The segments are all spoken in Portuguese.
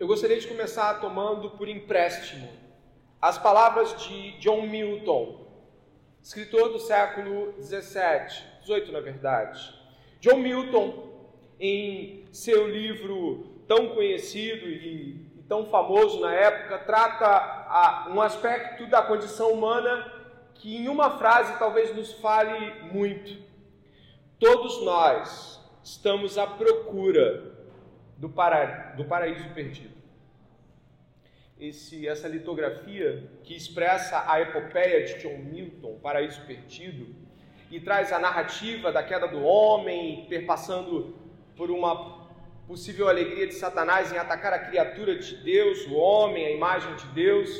eu gostaria de começar tomando por empréstimo as palavras de John Milton, escritor do século 17, 18 na verdade. John Milton, em seu livro tão conhecido e, tão famoso na época, trata um aspecto da condição humana que em uma frase talvez nos fale muito. Todos nós estamos à procura do, para, do paraíso perdido. Esse, essa litografia que expressa a epopeia de John Milton, Paraíso Perdido, e traz a narrativa da queda do homem, perpassando por uma possível alegria de Satanás em atacar a criatura de Deus, o homem, a imagem de Deus,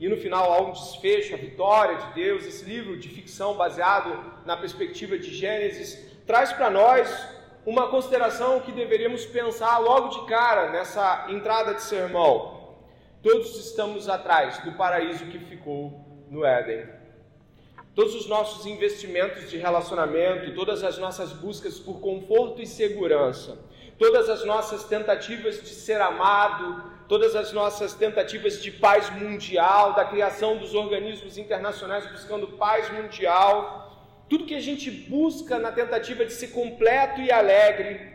e no final há um desfecho, a vitória de Deus. Esse livro de ficção baseado na perspectiva de Gênesis traz para nós uma consideração que deveríamos pensar logo de cara nessa entrada de sermão. Todos estamos atrás do paraíso que ficou no Éden. Todos os nossos investimentos de relacionamento, todas as nossas buscas por conforto e segurança, todas as nossas tentativas de ser amado, todas as nossas tentativas de paz mundial, da criação dos organismos internacionais buscando paz mundial, tudo que a gente busca na tentativa de ser completo e alegre,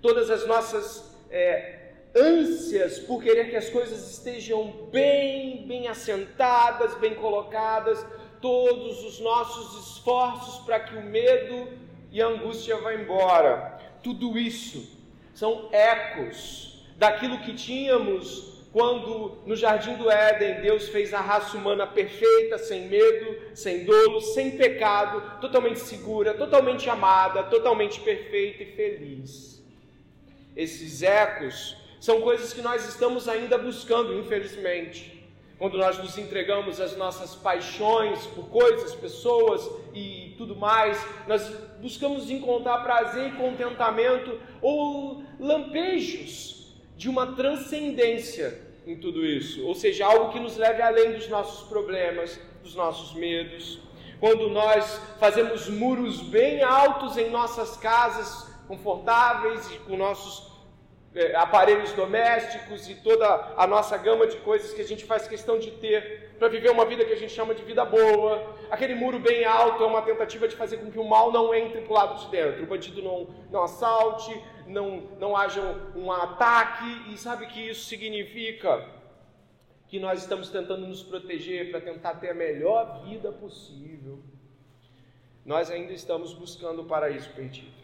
todas as nossas é, ânsias por querer que as coisas estejam bem, bem assentadas, bem colocadas, todos os nossos esforços para que o medo e a angústia vá embora. Tudo isso são ecos daquilo que tínhamos quando no jardim do Éden Deus fez a raça humana perfeita, sem medo, sem dolo, sem pecado, totalmente segura, totalmente amada, totalmente perfeita e feliz. Esses ecos são coisas que nós estamos ainda buscando, infelizmente. Quando nós nos entregamos às nossas paixões por coisas, pessoas e tudo mais, nós buscamos encontrar prazer e contentamento ou lampejos de uma transcendência em tudo isso, ou seja, algo que nos leve além dos nossos problemas, dos nossos medos. Quando nós fazemos muros bem altos em nossas casas, confortáveis e com nossos é, aparelhos domésticos e toda a nossa gama de coisas que a gente faz questão de ter para viver uma vida que a gente chama de vida boa. Aquele muro bem alto é uma tentativa de fazer com que o mal não entre para o lado de dentro, o bandido não, não assalte, não, não haja um, um ataque. E sabe o que isso significa? Que nós estamos tentando nos proteger para tentar ter a melhor vida possível. Nós ainda estamos buscando o paraíso perdido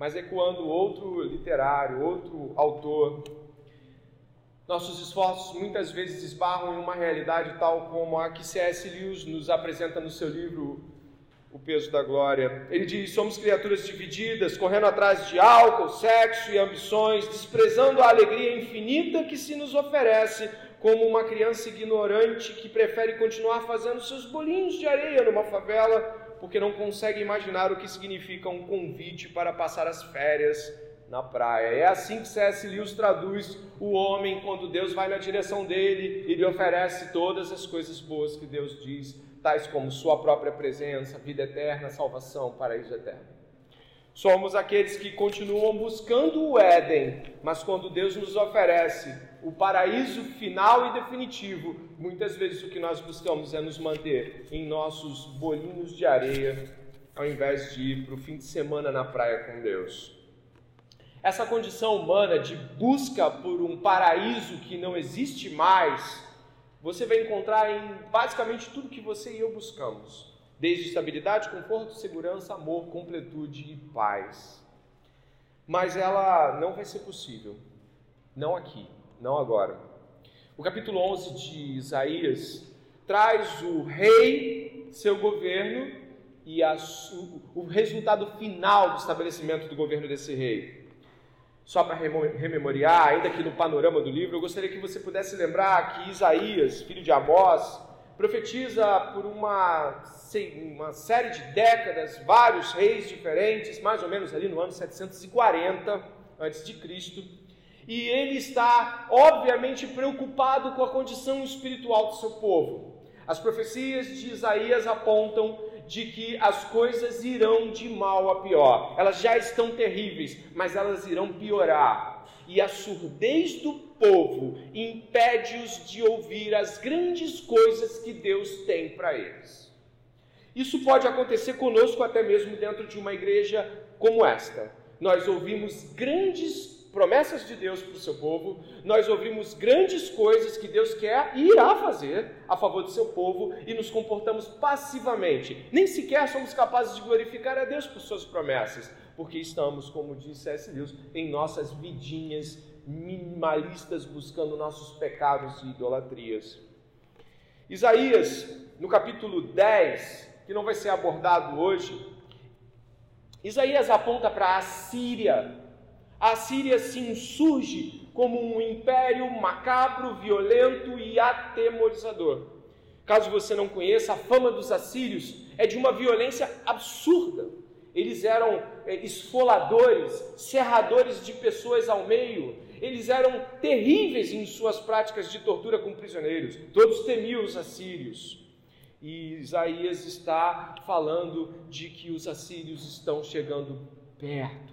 mas é quando outro literário, outro autor, nossos esforços muitas vezes esbarram em uma realidade tal como a que C.S. Lewis nos apresenta no seu livro O Peso da Glória. Ele diz: Somos criaturas divididas, correndo atrás de álcool, sexo e ambições, desprezando a alegria infinita que se nos oferece, como uma criança ignorante que prefere continuar fazendo seus bolinhos de areia numa favela porque não consegue imaginar o que significa um convite para passar as férias na praia. É assim que C.S. Lewis traduz o homem quando Deus vai na direção dele e lhe oferece todas as coisas boas que Deus diz, tais como sua própria presença, vida eterna, salvação, paraíso eterno. Somos aqueles que continuam buscando o Éden, mas quando Deus nos oferece o paraíso final e definitivo, muitas vezes o que nós buscamos é nos manter em nossos bolinhos de areia, ao invés de ir para o fim de semana na praia com Deus. Essa condição humana de busca por um paraíso que não existe mais, você vai encontrar em basicamente tudo que você e eu buscamos desde estabilidade, conforto, segurança, amor, completude e paz. Mas ela não vai ser possível, não aqui, não agora. O capítulo 11 de Isaías traz o rei, seu governo e a, o, resultado final do estabelecimento do governo desse rei. Só para rememoriar, ainda que no panorama do livro, eu gostaria que você pudesse lembrar que Isaías, filho de Amós, profetiza por uma, uma série de décadas, vários reis diferentes, mais ou menos ali no ano 740 antes de Cristo, e ele está obviamente preocupado com a condição espiritual do seu povo. As profecias de Isaías apontam de que as coisas irão de mal a pior. Elas já estão terríveis, mas elas irão piorar. e a surdez do povo impede-os de ouvir as grandes coisas que Deus tem para eles. Isso pode acontecer conosco até mesmo dentro de uma igreja como esta. Nós ouvimos grandes promessas de Deus para o seu povo, nós ouvimos grandes coisas que Deus quer e irá fazer a favor do seu povo e nos comportamos passivamente. Nem sequer somos capazes de glorificar a Deus por suas promessas, porque estamos, como disse C.S. Lewis, em nossas vidinhas minimalistas buscando nossos pecados e idolatrias. Isaías, no capítulo 10, que não vai ser abordado hoje, Isaías aponta para a Síria a Síria se insurge como um império macabro, violento e atemorizador. Caso você não conheça, a fama dos assírios é de uma violência absurda. Eles eram é, esfoladores, serradores de pessoas ao meio. Eles eram terríveis em suas práticas de tortura com prisioneiros. Todos temiam os assírios. E Isaías está falando de que os assírios estão chegando perto.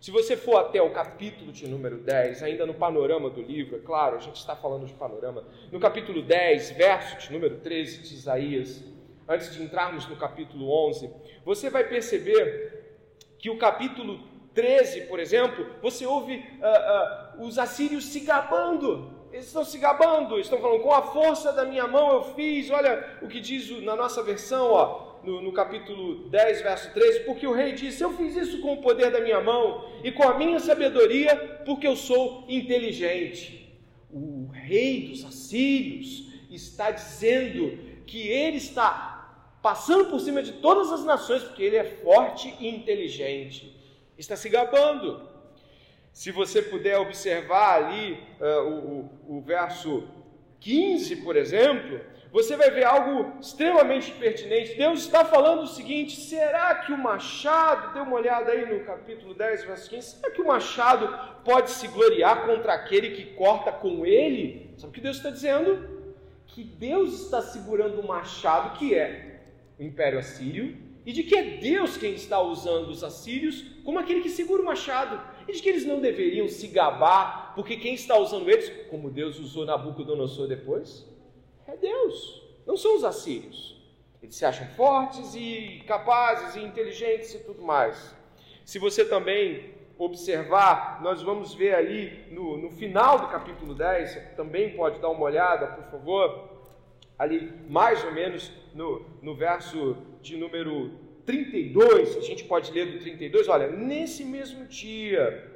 Se você for até o capítulo de número 10, ainda no panorama do livro, é claro, a gente está falando de panorama, no capítulo 10, verso de número 13 de Isaías, antes de entrarmos no capítulo 11, você vai perceber que o capítulo 13, por exemplo, você ouve uh, uh, os assírios se gabando. Eles estão se gabando, estão falando, com a força da minha mão eu fiz. Olha o que diz na nossa versão, ó no, no, capítulo 10, verso 13, porque o rei disse: Eu fiz isso com o poder da minha mão e com a minha sabedoria, porque eu sou inteligente. O rei dos assírios está dizendo que ele está passando por cima de todas as nações, porque ele é forte e inteligente. Está se gabando. Se você puder observar ali uh, o, o, verso 15, por exemplo, você vai ver algo extremamente pertinente. Deus está falando o seguinte: será que o machado, dê uma olhada aí no capítulo 10, verso 15, será que o machado pode se gloriar contra aquele que corta com ele? Sabe o que Deus está dizendo? Que Deus está segurando o machado que é o Império Assírio, e de que é Deus quem está usando os assírios como aquele que segura o machado, e de que eles não deveriam se gabar, porque quem está usando eles, como Deus usou Nabucodonosor depois, é Deus, não são os assírios. Eles se acham fortes e capazes e inteligentes e tudo mais. Se você também observar, nós vamos ver ali no, no final do capítulo 10, também pode dar uma olhada, por favor, ali mais ou menos no, no verso de número 32, a gente pode ler do 32, olha, nesse mesmo dia,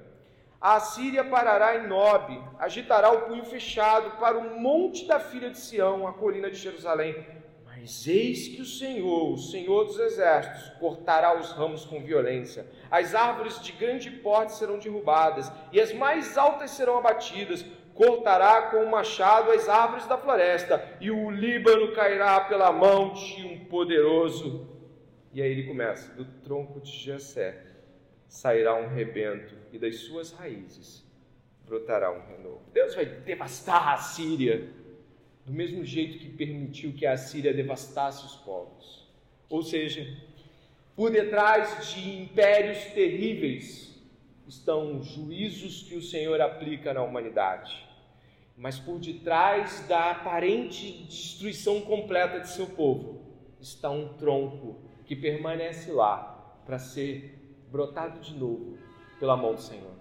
a Síria parará em Nob, agitará o punho fechado para o monte da filha de Sião, a colina de Jerusalém. Mas eis que o Senhor, o Senhor dos exércitos, cortará os ramos com violência. As árvores de grande porte serão derrubadas, e as mais altas serão abatidas. Cortará com o machado as árvores da floresta, e o Líbano cairá pela mão de um poderoso. E aí ele começa: do tronco de Jessé sairá um rebento e das suas raízes brotará um renovo. Deus vai devastar a Síria do mesmo jeito que permitiu que a Síria devastasse os povos. Ou seja, por detrás de impérios terríveis estão juízos que o Senhor aplica na humanidade. Mas por detrás da aparente destruição completa de seu povo está um tronco que permanece lá para ser brotado de novo pela mão do Senhor.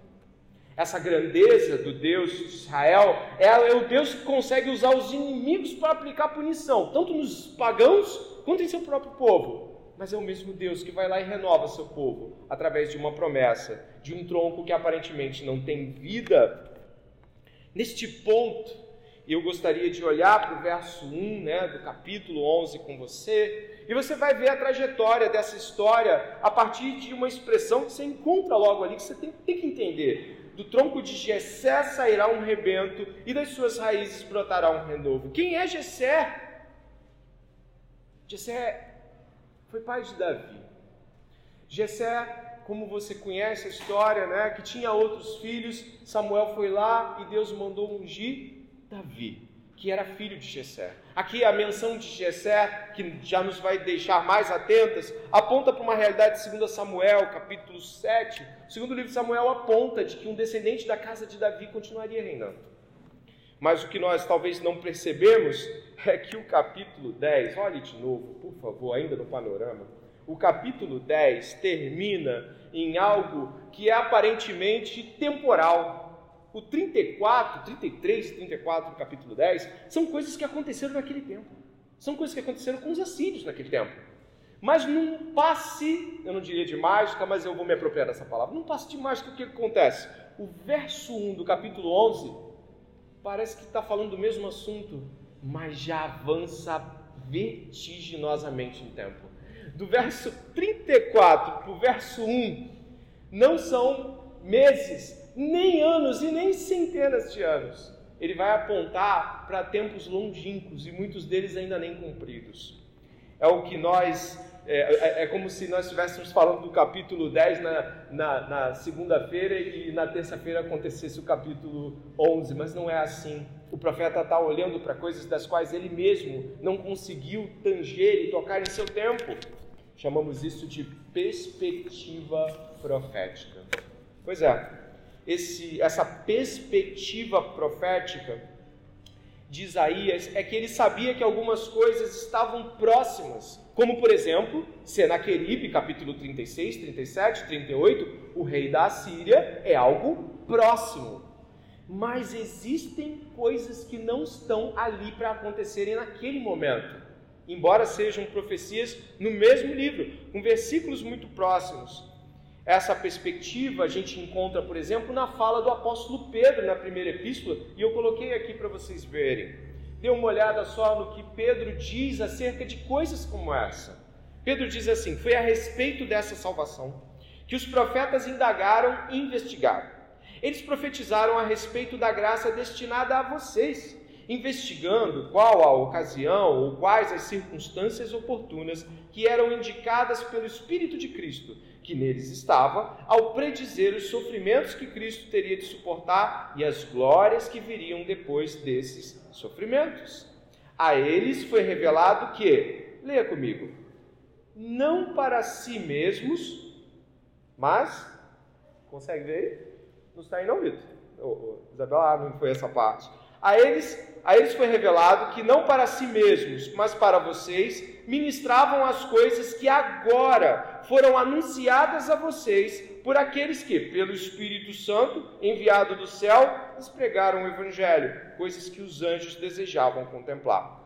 Essa grandeza do Deus de Israel é o Deus que consegue usar os inimigos para aplicar punição, tanto nos pagãos quanto em seu próprio povo. Mas é o mesmo Deus que vai lá e renova seu povo através de uma promessa, de um tronco que aparentemente não tem vida. Neste ponto, eu gostaria de olhar para o verso 1 né, do capítulo 11 com você e você vai ver a trajetória dessa história a partir de uma expressão que você encontra logo ali, que você tem, tem que entender. Do tronco de Jessé sairá um rebento, e das suas raízes brotará um renovo. Quem é Jessé? Jessé foi pai de Davi. Jessé, como você conhece a história, né, que tinha outros filhos, Samuel foi lá e Deus mandou ungir Davi que era filho de Jessé. Aqui a menção de Jessé, que já nos vai deixar mais atentas, aponta para uma realidade de 2 Samuel, capítulo 7. O segundo livro de Samuel aponta de que um descendente da casa de Davi continuaria reinando. Mas o que nós talvez não percebemos é que o capítulo 10, olhe de novo, por favor, ainda no panorama. O capítulo 10 termina em algo que é aparentemente temporal, o 34, 33, 34 do capítulo 10 são coisas que aconteceram naquele tempo. São coisas que aconteceram com os assírios naquele tempo. Mas num passe, eu não diria de mágica, mas eu vou me apropriar dessa palavra. Num passe de mágica, o que acontece? O verso 1 do capítulo 11 parece que está falando do mesmo assunto, mas já avança vertiginosamente no tempo. Do verso 34 para o verso 1, não são meses, nem anos e nem centenas de anos. Ele vai apontar para tempos longínquos e muitos deles ainda nem cumpridos. É o que nós. É, é, é como se nós estivéssemos falando do capítulo 10 na, na, na segunda-feira e na terça-feira acontecesse o capítulo 11, mas não é assim. O profeta está olhando para coisas das quais ele mesmo não conseguiu tanger e tocar em seu tempo. Chamamos isso de perspectiva profética. Pois é, esse, essa perspectiva profética de Isaías é que ele sabia que algumas coisas estavam próximas, como por exemplo, Senaqueribe, capítulo 36, 37, 38, o rei da Assíria é algo próximo. Mas existem coisas que não estão ali para acontecerem naquele momento, embora sejam profecias no mesmo livro, com versículos muito próximos. Essa perspectiva a gente encontra, por exemplo, na fala do apóstolo Pedro na primeira epístola, e eu coloquei aqui para vocês verem. Dê uma olhada só no que Pedro diz acerca de coisas como essa. Pedro diz assim: Foi a respeito dessa salvação que os profetas indagaram e investigaram. Eles profetizaram a respeito da graça destinada a vocês, investigando qual a ocasião ou quais as circunstâncias oportunas que eram indicadas pelo Espírito de Cristo que neles estava, ao predizer os sofrimentos que Cristo teria de suportar e as glórias que viriam depois desses sofrimentos. A eles foi revelado que, leia comigo, não para si mesmos, mas, consegue ver? Não está não, Vitor? Oh, oh, Isabela, ah, não foi essa parte. A eles a eles foi revelado que não para si mesmos, mas para vocês, ministravam as coisas que agora foram anunciadas a vocês por aqueles que, pelo Espírito Santo, enviado do céu, lhes pregaram o Evangelho, coisas que os anjos desejavam contemplar.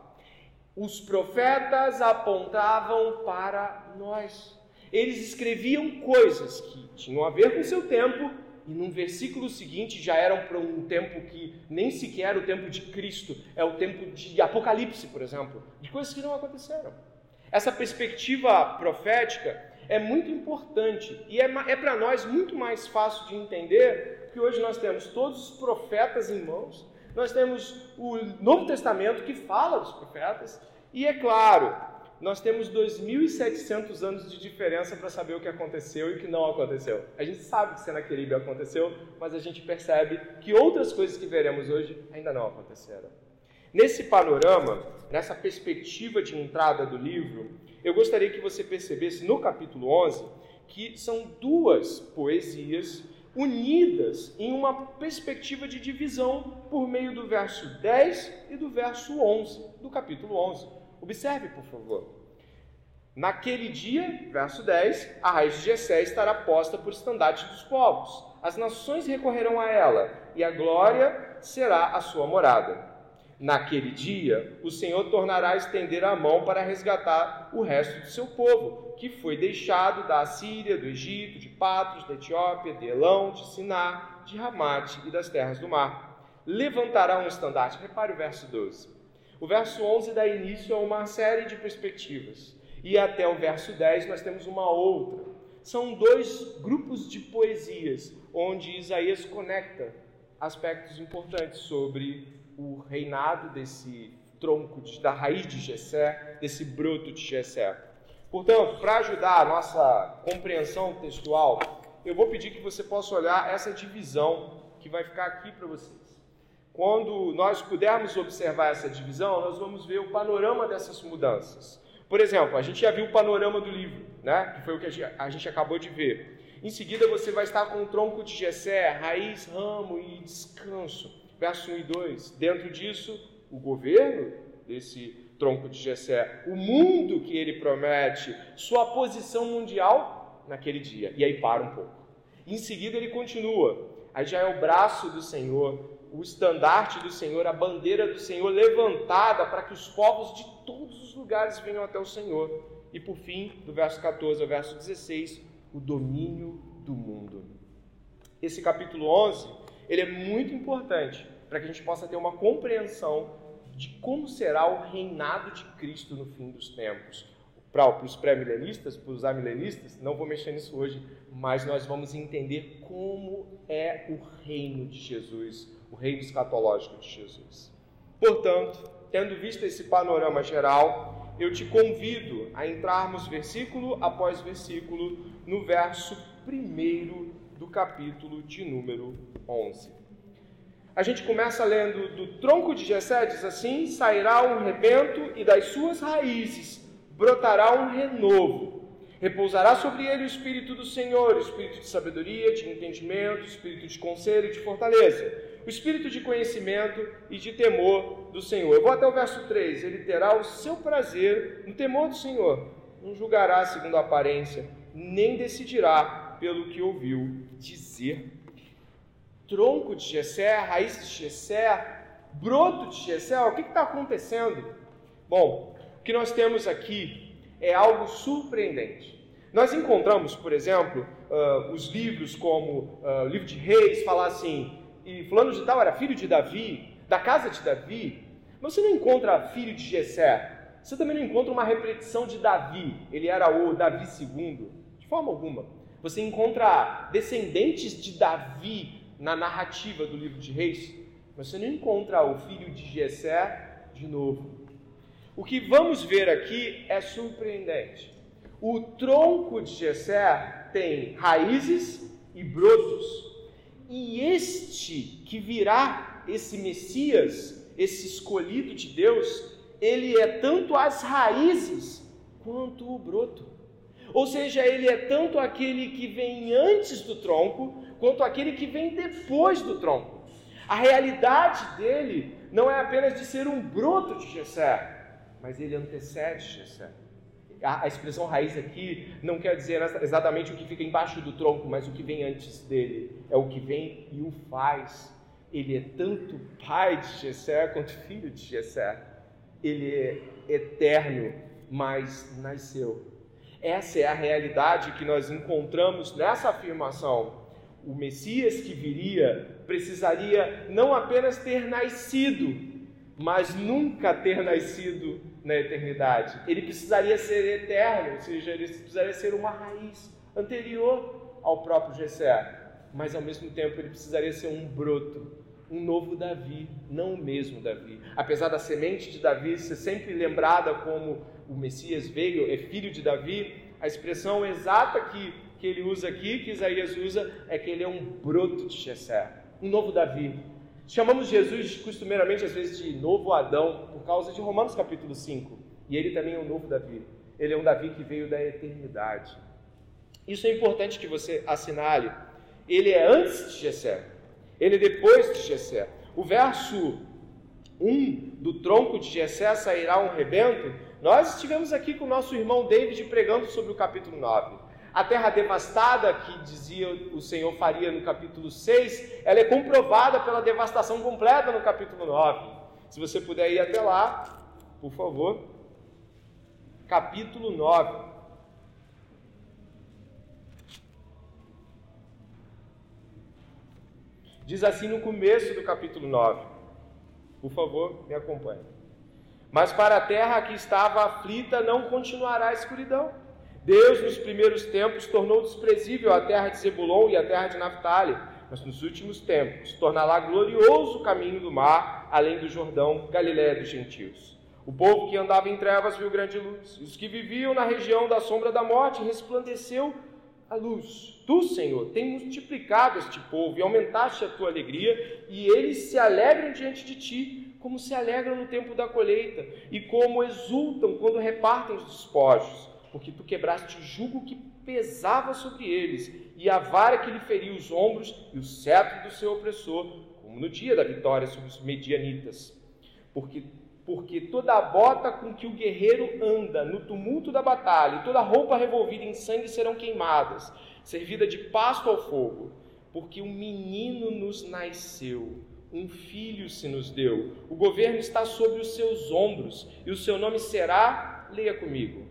Os profetas apontavam para nós. Eles escreviam coisas que tinham a ver com seu tempo e num versículo seguinte já eram para um tempo que nem sequer o tempo de Cristo, é o tempo de Apocalipse, por exemplo, de coisas que não aconteceram. Essa perspectiva profética é muito importante e é, é para nós muito mais fácil de entender que hoje nós temos todos os profetas em mãos, nós temos o Novo Testamento que fala dos profetas, e é claro, nós temos 2.700 anos de diferença para saber o que aconteceu e o que não aconteceu. A gente sabe que Senaqueribe aconteceu, mas a gente percebe que outras coisas que veremos hoje ainda não aconteceram. Nesse panorama, nessa perspectiva de entrada do livro, eu gostaria que você percebesse no capítulo 11 que são duas poesias unidas em uma perspectiva de divisão por meio do verso 10 e do verso 11 do capítulo 11. Observe, por favor. Naquele dia, verso 10, a raiz de Jessé estará posta por estandarte dos povos. As nações recorrerão a ela, e a glória será a sua morada. Naquele dia, o Senhor tornará a estender a mão para resgatar o resto do seu povo, que foi deixado da Assíria, do Egito, de Patros, da Etiópia, de Elão, de Siná, de Ramate e das terras do mar. Levantará um estandarte. Repare o verso 12 o verso 11 dá início a uma série de perspectivas. E até o verso 10 nós temos uma outra. São dois grupos de poesias onde Isaías conecta aspectos importantes sobre o reinado desse tronco, da raiz de Jessé, desse broto de Jessé. Portanto, para ajudar a nossa compreensão textual, eu vou pedir que você possa olhar essa divisão que vai ficar aqui para vocês. Quando nós pudermos observar essa divisão, nós vamos ver o panorama dessas mudanças. Por exemplo, a gente já viu o panorama do livro, né? que foi o que a gente acabou de ver. Em seguida, você vai estar com o tronco de Jessé, raiz, ramo e descanso. Verso 1 e 2. Dentro disso, o governo desse tronco de Jessé, o mundo que ele promete, sua posição mundial naquele dia. E aí para um pouco. Em seguida, ele continua. Aí já é o braço do Senhor, o estandarte do Senhor, a bandeira do Senhor levantada para que os povos de todos os lugares venham até o Senhor. E por fim, do verso 14 ao verso 16, o domínio do mundo. Esse capítulo 11, ele é muito importante para que a gente possa ter uma compreensão de como será o reinado de Cristo no fim dos tempos. Para os pré-milenistas, para os amilenistas, não vou mexer nisso hoje, mas nós vamos entender como é o reino de Jesus, o reino escatológico de Jesus. Portanto, tendo visto esse panorama geral, eu te convido a entrarmos versículo após versículo no verso 1 do capítulo de número 11. A gente começa lendo do tronco de Jessé, diz assim: sairá um rebento e das suas raízes brotará um renovo. Repousará sobre ele o Espírito do Senhor, o Espírito de sabedoria, de entendimento, o Espírito de conselho e de fortaleza, o Espírito de conhecimento e de temor do Senhor. Eu vou até o verso 3. Ele terá o seu prazer no temor do Senhor. Não julgará segundo a aparência, nem decidirá pelo que ouviu dizer. Tronco de Gessé, raiz de Gessé, broto de Gessé, o que está acontecendo? Bom, o que nós temos aqui é algo surpreendente. Nós encontramos, por exemplo, uh, os livros como uh, o livro de Reis, falar assim, e fulano de tal era filho de Davi, da casa de Davi. Mas você não encontra filho de Jessé. Você também não encontra uma repetição de Davi. Ele era o Davi II. De forma alguma. Você encontra descendentes de Davi na narrativa do livro de Reis. Mas você não encontra o filho de Jessé de novo. O que vamos ver aqui é surpreendente. O tronco de Jessé tem raízes e brotos. E este que virá, esse Messias, esse escolhido de Deus, ele é tanto as raízes quanto o broto. Ou seja, ele é tanto aquele que vem antes do tronco, quanto aquele que vem depois do tronco. A realidade dele não é apenas de ser um broto de Jessé, mas ele antecede Jessé. A, a expressão raiz aqui não quer dizer exatamente o que fica embaixo do tronco, mas o que vem antes dele. É o que vem e o faz. Ele é tanto pai de Jessé quanto filho de Jessé. Ele é eterno, mas nasceu. Essa é a realidade que nós encontramos nessa afirmação. O Messias que viria precisaria não apenas ter nascido, mas nunca ter nascido na eternidade. Ele precisaria ser eterno, ou seja, ele precisaria ser uma raiz anterior ao próprio Jessé, mas ao mesmo tempo ele precisaria ser um broto, um novo Davi, não o mesmo Davi. Apesar da semente de Davi ser sempre lembrada como o Messias veio, é filho de Davi, a expressão exata que, que ele usa aqui, que Isaías usa, é que ele é um broto de Jessé, um novo Davi, Chamamos Jesus costumeiramente às vezes de novo Adão por causa de Romanos capítulo 5. E ele também é um novo Davi. Ele é um Davi que veio da eternidade. Isso é importante que você assinale. Ele é antes de Jessé. Ele é depois de Jessé. O verso 1 do tronco de Jessé sairá um rebento. Nós estivemos aqui com o nosso irmão David pregando sobre o capítulo 9. A terra devastada que dizia o Senhor faria no capítulo 6, ela é comprovada pela devastação completa no capítulo 9. Se você puder ir até lá, por favor. Capítulo 9. Diz assim no começo do capítulo 9. Por favor, me acompanhe. Mas para a terra que estava aflita não continuará a escuridão Deus, nos primeiros tempos, tornou desprezível a terra de Zebulon e a terra de Naphtali, mas nos últimos tempos tornará glorioso o caminho do mar, além do Jordão, Galiléia dos gentios. O povo que andava em trevas viu grande luz, e os que viviam na região da sombra da morte resplandeceu a luz. Tu, Senhor, tem multiplicado este povo e aumentaste a tua alegria, e eles se alegram diante de ti, como se alegram no tempo da colheita, e como exultam quando repartem os despojos, porque tu quebraste o jugo que pesava sobre eles, e a vara que lhe feria os ombros, e o cetro do seu opressor, como no dia da vitória sobre os medianitas. Porque porque toda a bota com que o guerreiro anda no tumulto da batalha, e toda a roupa revolvida em sangue serão queimadas, servida de pasto ao fogo, porque um menino nos nasceu, um filho se nos deu, o governo está sobre os seus ombros, e o seu nome será, leia comigo,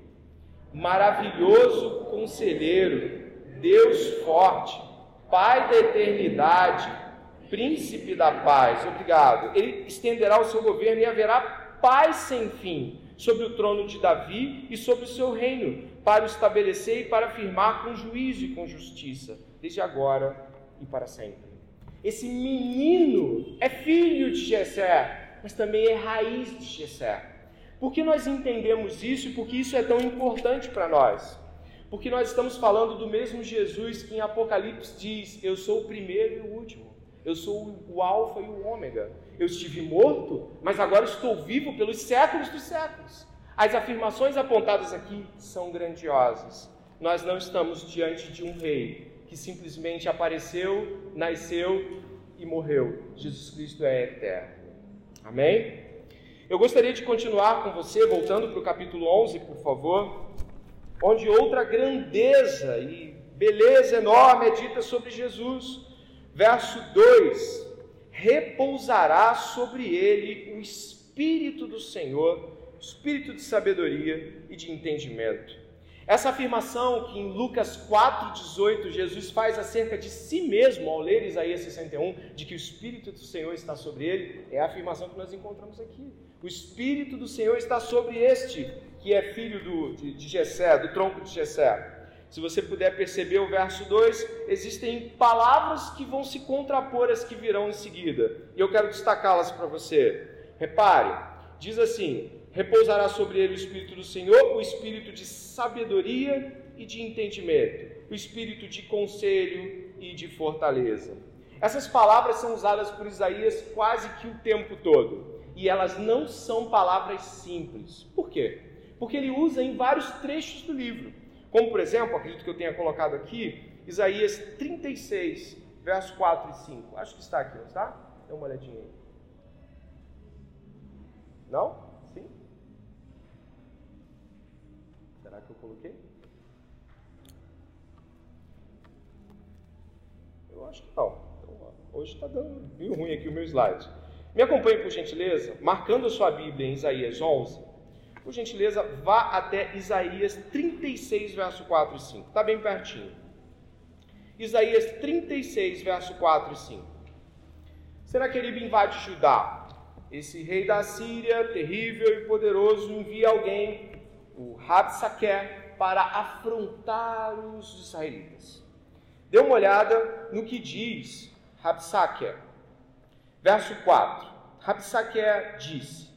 maravilhoso conselheiro, Deus forte, Pai da eternidade, príncipe da paz. Obrigado. Ele estenderá o seu governo e haverá paz sem fim sobre o trono de Davi e sobre o seu reino, para o estabelecer e para firmar com juízo e com justiça, desde agora e para sempre. Esse menino é filho de Jessé, mas também é raiz de Jessé. Por que nós entendemos isso e por que isso é tão importante para nós? Porque nós estamos falando do mesmo Jesus que em Apocalipse diz: Eu sou o primeiro e o último. Eu sou o Alfa e o Ômega. Eu estive morto, mas agora estou vivo pelos séculos dos séculos. As afirmações apontadas aqui são grandiosas. Nós não estamos diante de um rei que simplesmente apareceu, nasceu e morreu. Jesus Cristo é eterno. Amém? Eu gostaria de continuar com você, voltando para o capítulo 11, por favor, onde outra grandeza e beleza enorme é dita sobre Jesus. Verso 2: Repousará sobre ele o Espírito do Senhor, Espírito de sabedoria e de entendimento. Essa afirmação que em Lucas 4,18 Jesus faz acerca de si mesmo ao ler Isaías 61, de que o Espírito do Senhor está sobre ele, é a afirmação que nós encontramos aqui. O Espírito do Senhor está sobre este, que é filho do, de, de Jessé, do tronco de Jessé. Se você puder perceber o verso 2, existem palavras que vão se contrapor às que virão em seguida. E eu quero destacá-las para você. Repare, diz assim: repousará sobre ele o Espírito do Senhor, o Espírito de sabedoria e de entendimento, o Espírito de conselho e de fortaleza. Essas palavras são usadas por Isaías quase que o tempo todo. E elas não são palavras simples. Por quê? Porque ele usa em vários trechos do livro. Como, por exemplo, acredito que eu tenha colocado aqui, Isaías 36, versos 4 e 5. Acho que está aqui, não está? Dê uma olhadinha aí. Não? Sim? Será que eu coloquei? Eu acho que não. Então, hoje está dando meio ruim aqui o meu slide. Me acompanhe, por gentileza, marcando sua Bíblia em Isaías 11, por gentileza, vá até Isaías 36, verso 4 e 5. Está bem pertinho. Isaías 36, verso 4 e 5. Senaqueribe invade Judá. Esse rei da Síria, terrível e poderoso, envia alguém, o Rabsaquer, para afrontar os israelitas. Dê uma olhada no que diz Rabsaquer. Verso 4. Rabsaquer disse: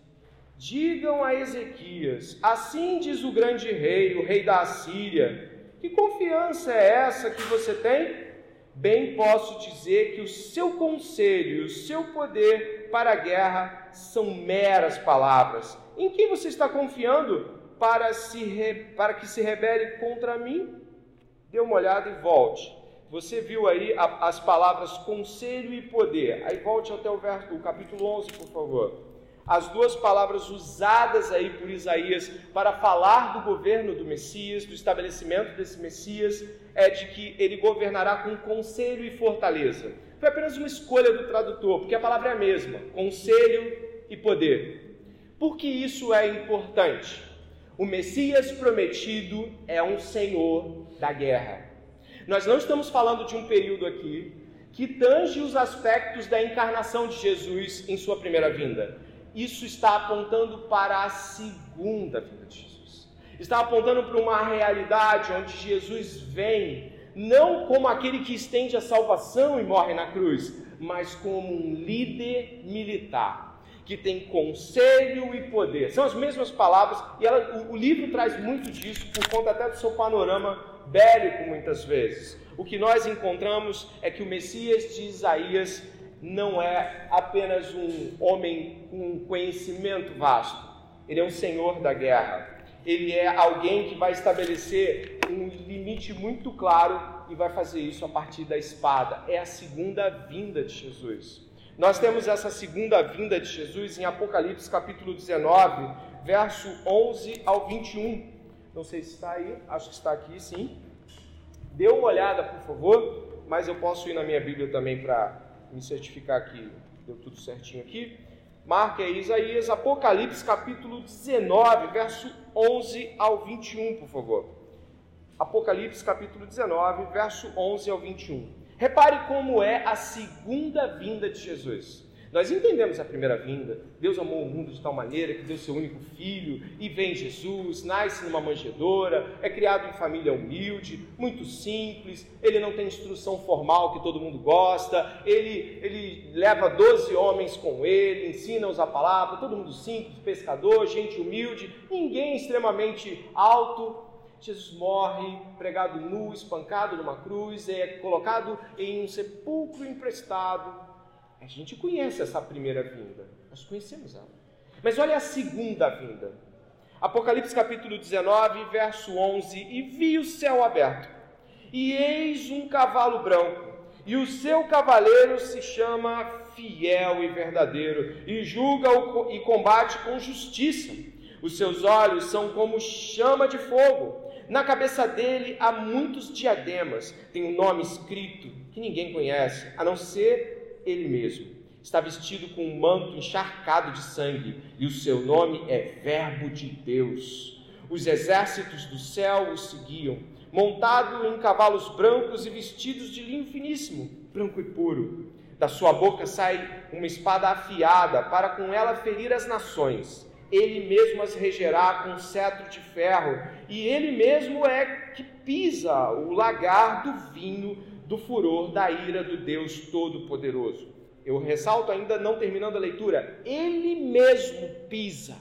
Digam a Ezequias: Assim diz o grande rei, o rei da Assíria: Que confiança é essa que você tem? Bem posso dizer que o seu conselho e o seu poder para a guerra são meras palavras. Em quem você está confiando para, se re... para que se rebele contra mim? Dê uma olhada e volte. Você viu aí as palavras conselho e poder. Aí volte até o, verso, o capítulo 11, por favor as duas palavras usadas aí por Isaías para falar do governo do Messias, do estabelecimento desse Messias, é de que ele governará com conselho e fortaleza. Foi apenas uma escolha do tradutor, porque a palavra é a mesma: conselho e poder. Por que isso é importante? O Messias prometido é um senhor da guerra. Nós não estamos falando de um período aqui que tange os aspectos da encarnação de Jesus em sua primeira vinda isso está apontando para a segunda vinda de Jesus. Está apontando para uma realidade onde Jesus vem não como aquele que estende a salvação e morre na cruz, mas como um líder militar que tem conselho e poder. São as mesmas palavras e ela, o, o livro traz muito disso por conta até do seu panorama bélico muitas vezes. O que nós encontramos é que o Messias de Isaías não é apenas um homem com conhecimento vasto, ele é um senhor da guerra. Ele é alguém que vai estabelecer um limite muito claro e vai fazer isso a partir da espada. É a segunda vinda de Jesus. Nós temos essa segunda vinda de Jesus em Apocalipse capítulo 19, verso 11 ao 21. Não sei se está aí, acho que está aqui sim. Dê uma olhada, por favor, mas eu posso ir na minha Bíblia também para me certificar que deu tudo certinho aqui. Marque aí Isaías, Apocalipse capítulo 19, verso 11 ao 21, por favor. Apocalipse capítulo 19, verso 11 ao 21. Repare como é a segunda vinda de Jesus. Nós entendemos a primeira vinda. Deus amou o mundo de tal maneira que deu seu único filho e vem Jesus, nasce numa manjedoura, é criado em família humilde, muito simples. Ele não tem instrução formal que todo mundo gosta. Ele, ele leva 12 homens com ele, ensina-os a palavra. Todo mundo simples, pescador, gente humilde, ninguém extremamente alto. Jesus morre pregado nu, espancado numa cruz, é colocado em um sepulcro emprestado. A gente conhece essa primeira vinda, nós conhecemos ela. Mas olha a segunda vinda. Apocalipse capítulo 19, verso 11: E vi o céu aberto, e eis um cavalo branco, e o seu cavaleiro se chama Fiel e Verdadeiro, e julga e combate com justiça. Os seus olhos são como chama de fogo na cabeça dele há muitos diademas, tem um nome escrito que ninguém conhece, a não ser ele mesmo. Está vestido com um manto encharcado de sangue, e o seu nome é Verbo de Deus. Os exércitos do céu o seguiam, montado em cavalos brancos e vestidos de linho finíssimo, branco e puro. Da sua boca sai uma espada afiada, para com ela ferir as nações ele mesmo as regerá com cetro de ferro, e ele mesmo é que pisa o lagar do vinho do furor da ira do Deus Todo-Poderoso. Eu ressalto ainda, não terminando a leitura, ele mesmo pisa.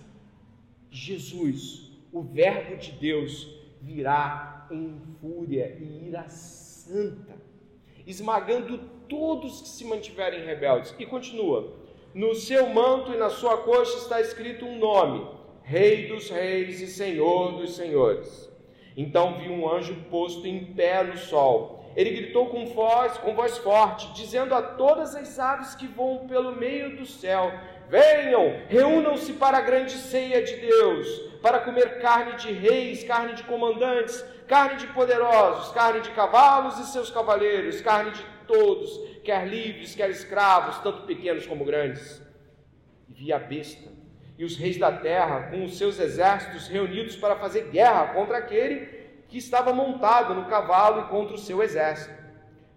Jesus, o Verbo de Deus, virá em fúria e ira santa, esmagando todos que se mantiverem rebeldes. E continua: no seu manto e na sua coxa está escrito um nome: Rei dos Reis e Senhor dos Senhores. Então vi um anjo posto em pé no sol. Ele gritou com voz, com voz forte, dizendo a todas as aves que voam pelo meio do céu: Venham, reúnam-se para a grande ceia de Deus, para comer carne de reis, carne de comandantes, carne de poderosos, carne de cavalos e seus cavaleiros, carne de todos, quer livres, quer escravos, tanto pequenos como grandes. E vi a besta e os reis da terra com os seus exércitos reunidos para fazer guerra contra aquele que estava montado no cavalo e contra o seu exército.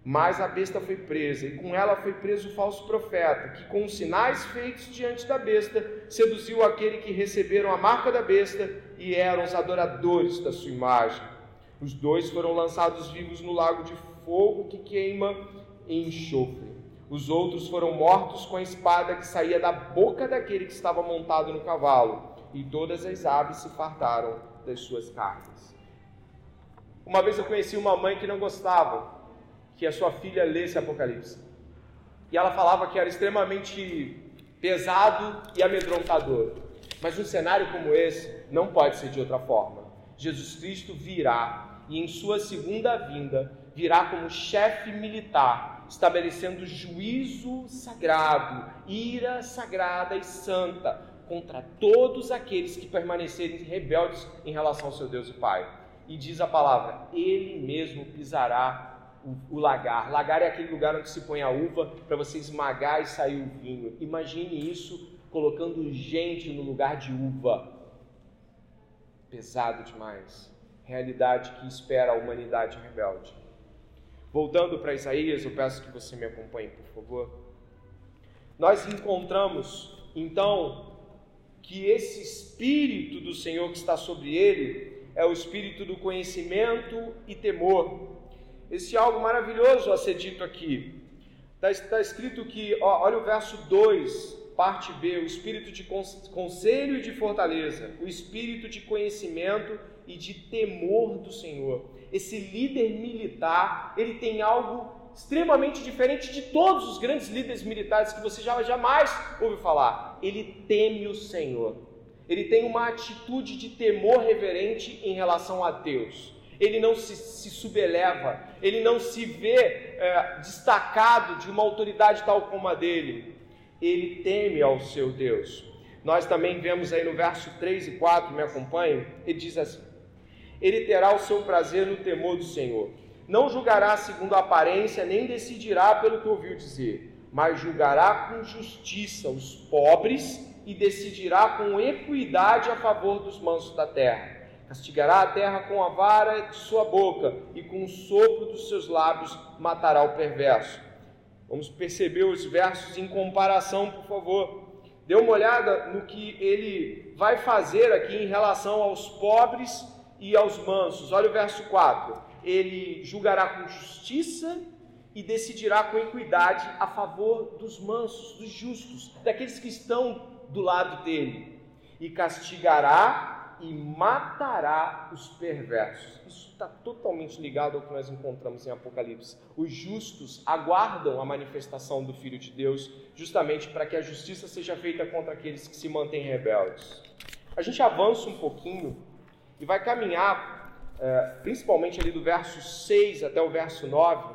Mas a besta foi presa, e com ela foi preso o falso profeta, que com os sinais feitos diante da besta, seduziu aquele que receberam a marca da besta e eram os adoradores da sua imagem. Os dois foram lançados vivos no lago de fogo que queima enxofre. Os outros foram mortos com a espada que saía da boca daquele que estava montado no cavalo, e todas as aves se fartaram das suas carnes. Uma vez eu conheci uma mãe que não gostava que a sua filha lesse Apocalipse. E ela falava que era extremamente pesado e amedrontador. Mas um cenário como esse não pode ser de outra forma. Jesus Cristo virá e em sua segunda vinda virá como chefe militar, estabelecendo juízo sagrado, ira sagrada e santa contra todos aqueles que permanecerem rebeldes em relação ao seu Deus e Pai. E diz a palavra: Ele mesmo pisará o, o lagar. Lagar é aquele lugar onde se põe a uva para você esmagar e sair o vinho. Imagine isso colocando gente no lugar de uva. Pesado demais. Realidade que espera a humanidade rebelde. Voltando para Isaías, eu peço que você me acompanhe, por favor. Nós encontramos, então, que esse Espírito do Senhor que está sobre ele é o Espírito do conhecimento e temor. Esse é algo maravilhoso a ser dito aqui. Está, está escrito que, ó, olha o verso 2 parte B, o espírito de conselho e de fortaleza, o espírito de conhecimento e de temor do Senhor. Esse líder militar, ele tem algo extremamente diferente de todos os grandes líderes militares que você já jamais ouviu falar. Ele teme o Senhor. Ele tem uma atitude de temor reverente em relação a Deus. Ele não se, se subeleva, ele não se vê é, destacado de uma autoridade tal como a dele. Ele teme ao seu Deus. Nós também vemos aí no verso 3 e 4, me acompanhem, ele diz assim: Ele terá o seu prazer no temor do Senhor não julgará segundo a aparência, nem decidirá pelo que ouviu dizer, mas julgará com justiça os pobres e decidirá com equidade a favor dos mansos da terra. Castigará a terra com a vara de sua boca e com o sopro dos seus lábios matará o perverso. Vamos perceber os versos em comparação, por favor. Dê uma olhada no que ele vai fazer aqui em relação aos pobres e aos mansos. Olha o verso 4 ele julgará com justiça e decidirá com equidade a favor dos mansos, dos justos, daqueles que estão do lado dele, e castigará e matará os perversos. Isso está totalmente ligado ao que nós encontramos em Apocalipse. Os justos aguardam a manifestação do Filho de Deus, justamente para que a justiça seja feita contra aqueles que se mantêm rebeldes. A gente avança um pouquinho e vai caminhar é, principalmente ali do verso 6 até o verso 9,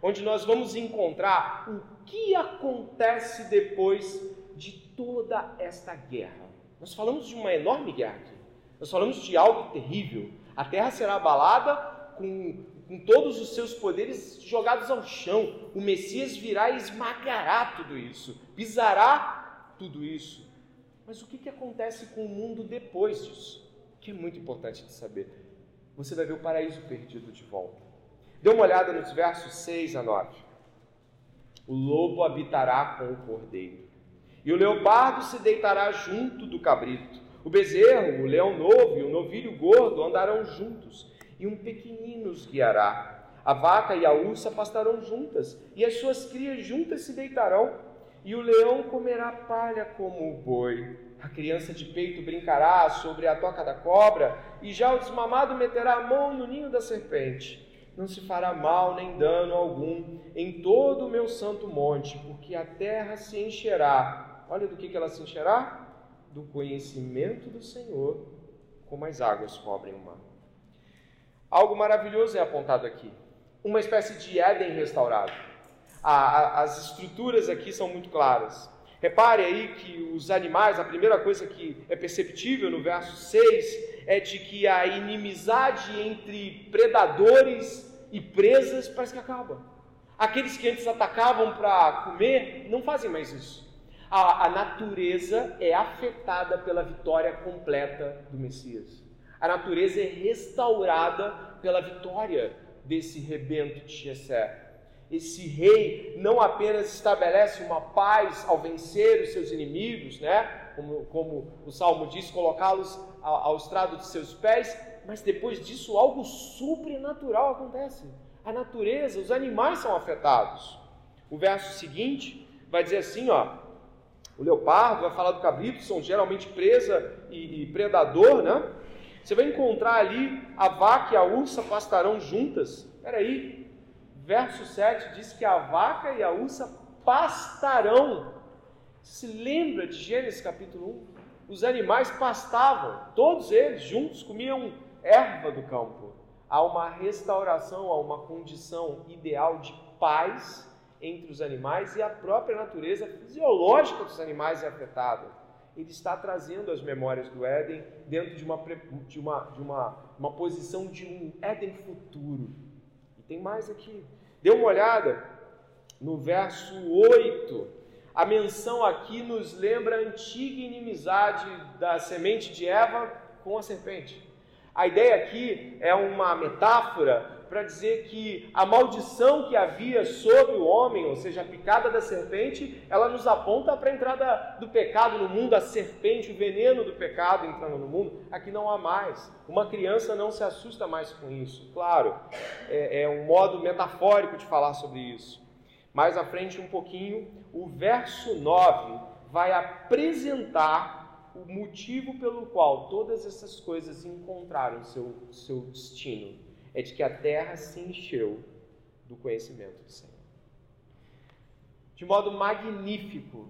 onde nós vamos encontrar o que acontece depois de toda esta guerra. Nós falamos de uma enorme guerra aqui. Nós falamos de algo terrível. A terra será abalada com, com todos os seus poderes jogados ao chão. O Messias virá e esmagará tudo isso, pisará tudo isso. Mas o que, que acontece com o mundo depois disso? Que é muito importante de saber você vai ver o paraíso perdido de volta. Dê uma olhada nos versos 6 a 9. O lobo habitará com o cordeiro, e o leopardo se deitará junto do cabrito. O bezerro, o leão novo e o novilho gordo andarão juntos, e um pequenino os guiará. A vaca e a ursa pastarão juntas, e as suas crias juntas se deitarão, e o leão comerá palha como o boi a criança de peito brincará sobre a toca da cobra, e já o desmamado meterá a mão no ninho da serpente. Não se fará mal nem dano algum em todo o meu santo monte, porque a terra se encherá. Olha do que, que ela se encherá? Do conhecimento do Senhor, como as águas cobrem o mar. Algo maravilhoso é apontado aqui. Uma espécie de Éden restaurado. As estruturas aqui são muito claras. Repare aí que os animais, a primeira coisa que é perceptível no verso 6 é de que a inimizade entre predadores e presas parece que acaba. Aqueles que antes atacavam para comer não fazem mais isso. A, a natureza é afetada pela vitória completa do Messias. A natureza é restaurada pela vitória desse rebento de Jessé esse rei não apenas estabelece uma paz ao vencer os seus inimigos, né? como, como o salmo diz, colocá-los ao, estrado de seus pés, mas depois disso algo sobrenatural acontece. A natureza, os animais são afetados. O verso seguinte vai dizer assim, ó, o leopardo vai falar do cabrito, são geralmente presa e, e predador, né? Você vai encontrar ali a vaca e a ursa pastarão juntas. Espera aí, verso 7 diz que a vaca e a ursa pastarão. Se lembra de Gênesis capítulo 1? Os animais pastavam, todos eles juntos comiam erva do campo. Há uma restauração, há uma condição ideal de paz entre os animais e a própria natureza fisiológica dos animais é afetada. Ele está trazendo as memórias do Éden dentro de uma, de uma, de uma, uma posição de um Éden futuro. Tem mais aqui. Dê uma olhada no verso 8. A menção aqui nos lembra a antiga inimizade da semente de Eva com a serpente. A ideia aqui é uma metáfora para dizer que a maldição que havia sobre o homem, ou seja, a picada da serpente, ela nos aponta para a entrada do pecado no mundo, a serpente, o veneno do pecado entrando no mundo. Aqui não há mais. Uma criança não se assusta mais com isso. Claro, é, é um modo metafórico de falar sobre isso. Mais à frente, um pouquinho, o verso 9 vai apresentar o motivo pelo qual todas essas coisas encontraram seu, seu destino. É de que a terra se encheu do conhecimento do Senhor. De modo magnífico,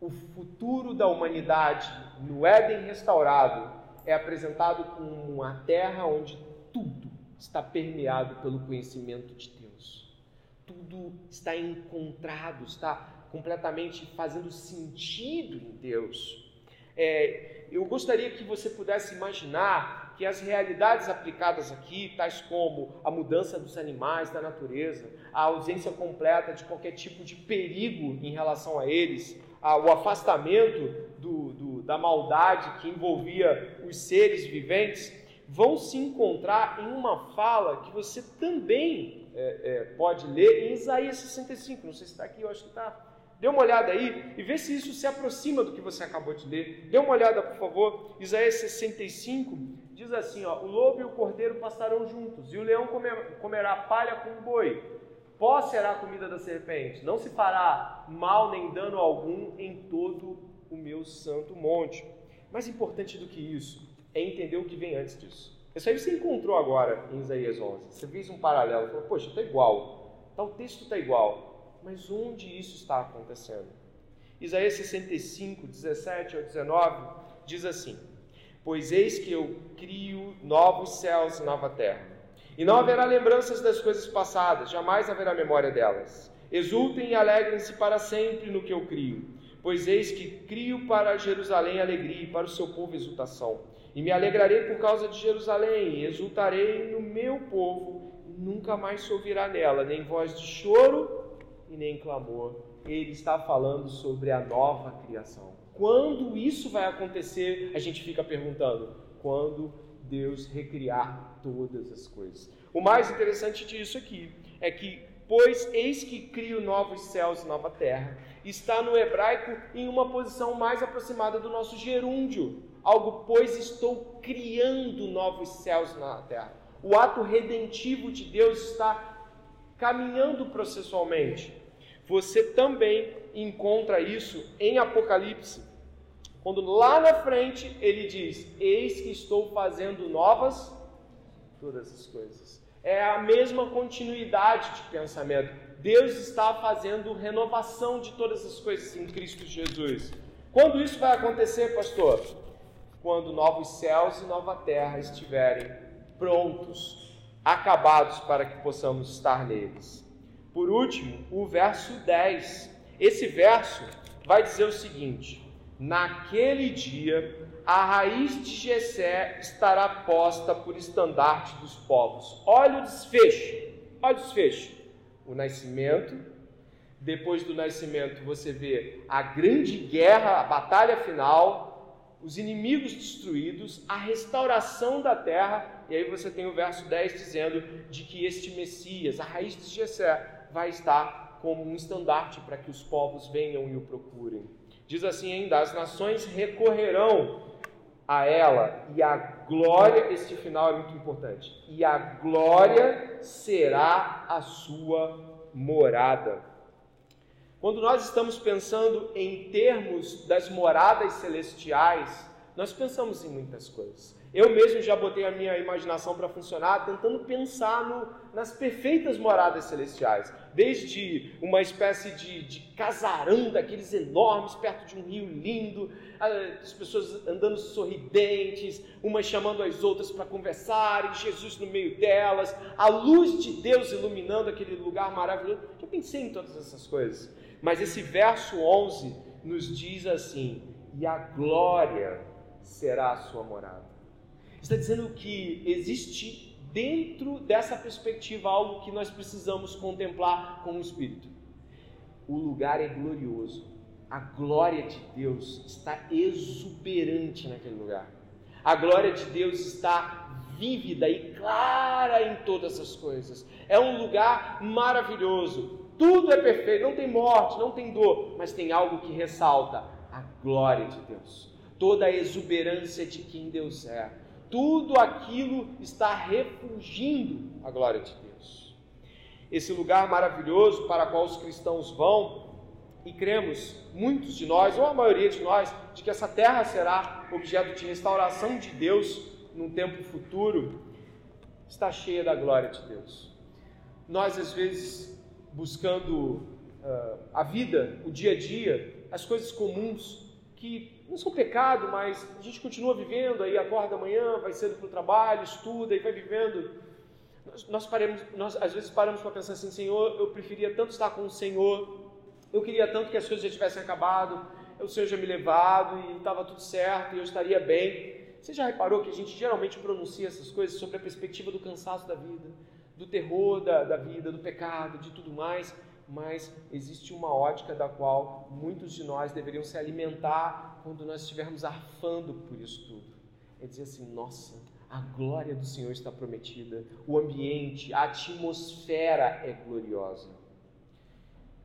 o futuro da humanidade no Éden restaurado é apresentado como uma terra onde tudo está permeado pelo conhecimento de Deus. Tudo está encontrado, está completamente fazendo sentido em Deus. É, eu gostaria que você pudesse imaginar que as realidades aplicadas aqui, tais como a mudança dos animais da natureza, a ausência completa de qualquer tipo de perigo em relação a eles, o afastamento do, do, da maldade que envolvia os seres viventes, vão se encontrar em uma fala que você também é, é, pode ler em Isaías 65. Não sei se está aqui, eu acho que está. Dê uma olhada aí e vê se isso se aproxima do que você acabou de ler. Dê uma olhada, por favor. Isaías 65 diz assim: ó, O lobo e o cordeiro passarão juntos, e o leão comerá palha com o boi. Pó será a comida da serpente, não se fará mal nem dano algum em todo o meu santo monte. Mais importante do que isso é entender o que vem antes disso. Isso aí você encontrou agora em Isaías 11. Você fez um paralelo, falou, poxa, está igual. Tá, o texto está igual. Mas onde isso está acontecendo? Isaías 65, 17 ao 19 diz assim: Pois eis que eu crio novos céus e nova terra e não haverá lembranças das coisas passadas, jamais haverá memória delas. Exultem e alegrem-se para sempre no que eu crio, pois eis que crio para Jerusalém alegria e para o seu povo exultação. E me alegrarei por causa de Jerusalém, e exultarei no meu povo, nunca mais se ouvirá nela nem voz de choro e nem clamor. Ele está falando sobre a nova criação. Quando isso vai acontecer, a gente fica perguntando: quando Deus recriar todas as coisas. O mais interessante disso aqui é que, pois eis que crio novos céus e nova terra, está no hebraico em uma posição mais aproximada do nosso gerúndio. Algo, pois estou criando novos céus na terra. O ato redentivo de Deus está caminhando processualmente. Você também encontra isso em Apocalipse, quando lá na frente ele diz: Eis que estou fazendo novas todas as coisas. É a mesma continuidade de pensamento. Deus está fazendo renovação de todas as coisas em Cristo Jesus. Quando isso vai acontecer, pastor? Quando novos céus e nova terra estiverem prontos, acabados para que possamos estar neles. Por último, o verso 10. Esse verso vai dizer o seguinte: Naquele dia, a raiz de Jessé estará posta por estandarte dos povos. Olha o desfecho. Olha o desfecho. O nascimento. Depois do nascimento, você vê a grande guerra, a batalha final, os inimigos destruídos, a restauração da terra. E aí você tem o verso 10 dizendo de que este Messias, a raiz de Jessé, vai estar como um estandarte para que os povos venham e o procurem. Diz assim ainda: as nações recorrerão a ela e a glória, este final é muito importante, e a glória será a sua morada. Quando nós estamos pensando em termos das moradas celestiais, nós pensamos em muitas coisas. Eu mesmo já botei a minha imaginação para funcionar tentando pensar no, nas perfeitas moradas celestiais. Desde uma espécie de, de casarão daqueles enormes perto de um rio lindo, as pessoas andando sorridentes, umas chamando as outras para conversar, e Jesus no meio delas, a luz de Deus iluminando aquele lugar maravilhoso. Já pensei em todas essas coisas. Mas esse verso 11 nos diz assim: e a glória será a sua morada. Está dizendo que existe dentro dessa perspectiva algo que nós precisamos contemplar com o Espírito. O lugar é glorioso. A glória de Deus está exuberante naquele lugar. A glória de Deus está vívida e clara em todas as coisas. É um lugar maravilhoso. Tudo é perfeito, não tem morte, não tem dor, mas tem algo que ressalta a glória de Deus. Toda a exuberância de quem Deus é tudo aquilo está refugindo a glória de Deus. Esse lugar maravilhoso para qual os cristãos vão e cremos, muitos de nós, ou a maioria de nós, de que essa terra será objeto de restauração de Deus num tempo futuro, está cheia da glória de Deus. Nós, às vezes, buscando uh, a vida, o dia a dia, as coisas comuns, que não são pecado, mas a gente continua vivendo, aí acorda amanhã, vai cedo para o trabalho, estuda e vai vivendo. Nós, nós, paremos, nós às vezes paramos para pensar assim, Senhor, eu preferia tanto estar com o Senhor, eu queria tanto que as coisas já tivessem acabado, o Senhor já me levado e estava tudo certo e eu estaria bem. Você já reparou que a gente geralmente pronuncia essas coisas sobre a perspectiva do cansaço da vida, do terror da, da vida, do pecado, de tudo mais? Mas existe uma ótica da qual muitos de nós deveriam se alimentar quando nós estivermos arfando por isso tudo. É dizer assim: nossa, a glória do Senhor está prometida, o ambiente, a atmosfera é gloriosa.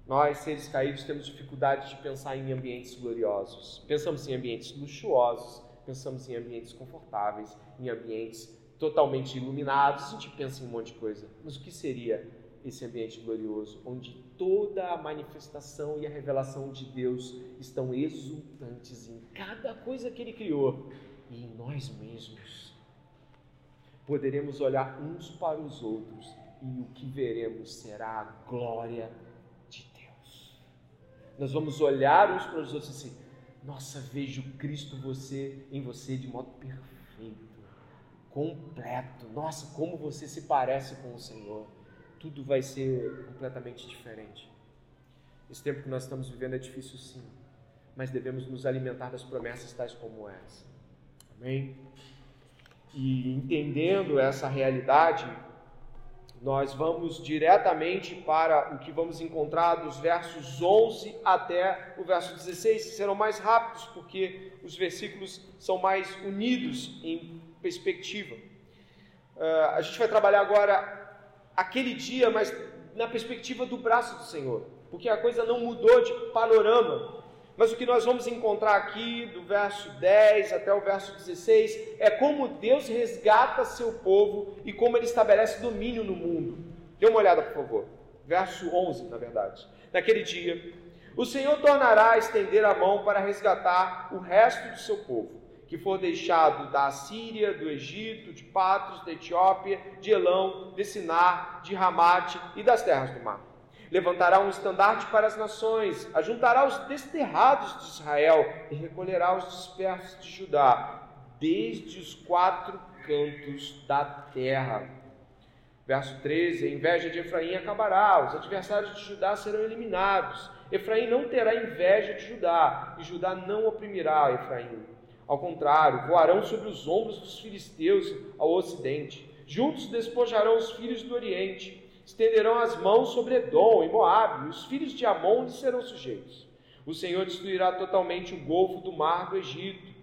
Nós, seres caídos, temos dificuldade de pensar em ambientes gloriosos. Pensamos em ambientes luxuosos, pensamos em ambientes confortáveis, em ambientes totalmente iluminados, a gente pensa em um monte de coisa. Mas o que seria esse ambiente glorioso, onde toda a manifestação e a revelação de Deus estão exultantes em cada coisa que Ele criou e em nós mesmos? Poderemos olhar uns para os outros e o que veremos será a glória nós vamos olhar uns para os outros e assim: nossa, vejo Cristo você em você de modo perfeito, completo. Nossa, como você se parece com o Senhor. Tudo vai ser completamente diferente. Esse tempo que nós estamos vivendo é difícil sim, mas devemos nos alimentar das promessas tais como essa. Amém? E entendendo essa realidade, nós vamos diretamente para o que vamos encontrar dos versos 11 até o verso 16, que serão mais rápidos, porque os versículos são mais unidos em perspectiva. Uh, a gente vai trabalhar agora aquele dia, mas na perspectiva do braço do Senhor, porque a coisa não mudou de panorama. Mas o que nós vamos encontrar aqui, do verso 10 até o verso 16, é como Deus resgata seu povo e como ele estabelece domínio no mundo. Dê uma olhada, por favor. Verso 11, na verdade. Naquele dia, o Senhor tornará a estender a mão para resgatar o resto do seu povo, que for deixado da Assíria, do Egito, de Patros, da Etiópia, de Elão, de Sinar, de Ramate e das terras do mar levantará um estandarte para as nações, ajuntará os desterrados de Israel e recolherá os dispersos de Judá, desde os quatro cantos da terra. Verso 13: A inveja de Efraim acabará, os adversários de Judá serão eliminados. Efraim não terá inveja de Judá, e Judá não oprimirá Efraim. Ao contrário, voarão sobre os ombros dos filisteus ao ocidente. Juntos despojarão os filhos do oriente estenderão as mãos sobre Edom e Moabe, e os filhos de Amon lhes serão sujeitos. O Senhor destruirá totalmente o golfo do mar do Egito,